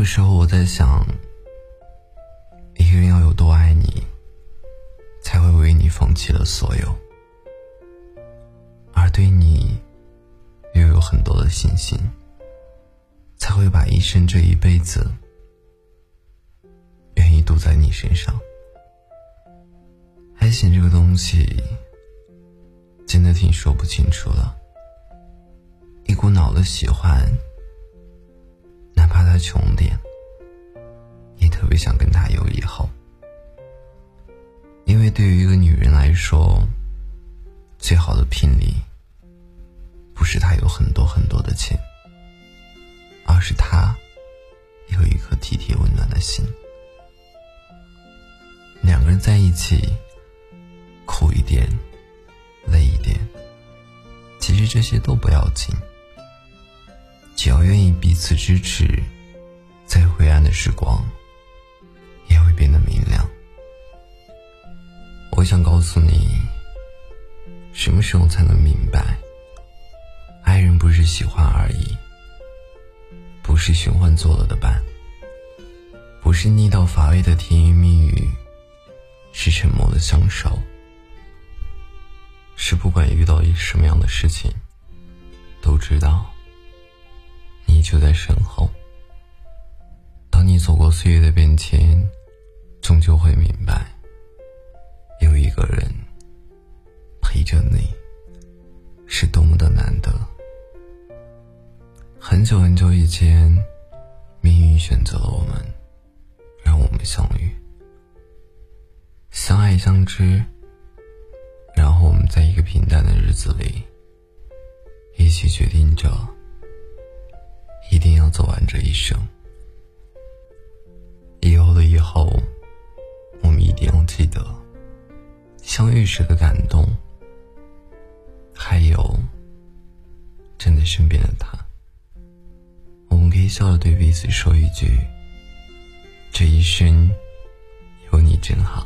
个时候我在想，一个人要有多爱你，才会为你放弃了所有，而对你又有很多的信心，才会把一生这一辈子愿意赌在你身上。爱情这个东西，真的挺说不清楚的，一股脑的喜欢。穷点，也特别想跟他有以后。因为对于一个女人来说，最好的聘礼，不是他有很多很多的钱，而是他有一颗体贴温暖的心。两个人在一起，苦一点，累一点，其实这些都不要紧。只要愿意彼此支持，灰暗的时光也会变得明亮。我想告诉你，什么时候才能明白，爱人不是喜欢而已，不是寻欢作乐的伴，不是腻到乏味的甜言蜜语，是沉默的相守，是不管遇到一什么样的事情，都知道。你就在身后。走过岁月的变迁，终究会明白，有一个人陪着你，是多么的难得。很久很久以前，命运选择了我们，让我们相遇，相爱相知，然后我们在一个平淡的日子里，一起决定着。一定要走完这一生，相遇时的感动，还有站在身边的他。我们可以笑着对彼此说一句：“这一生有你真好。”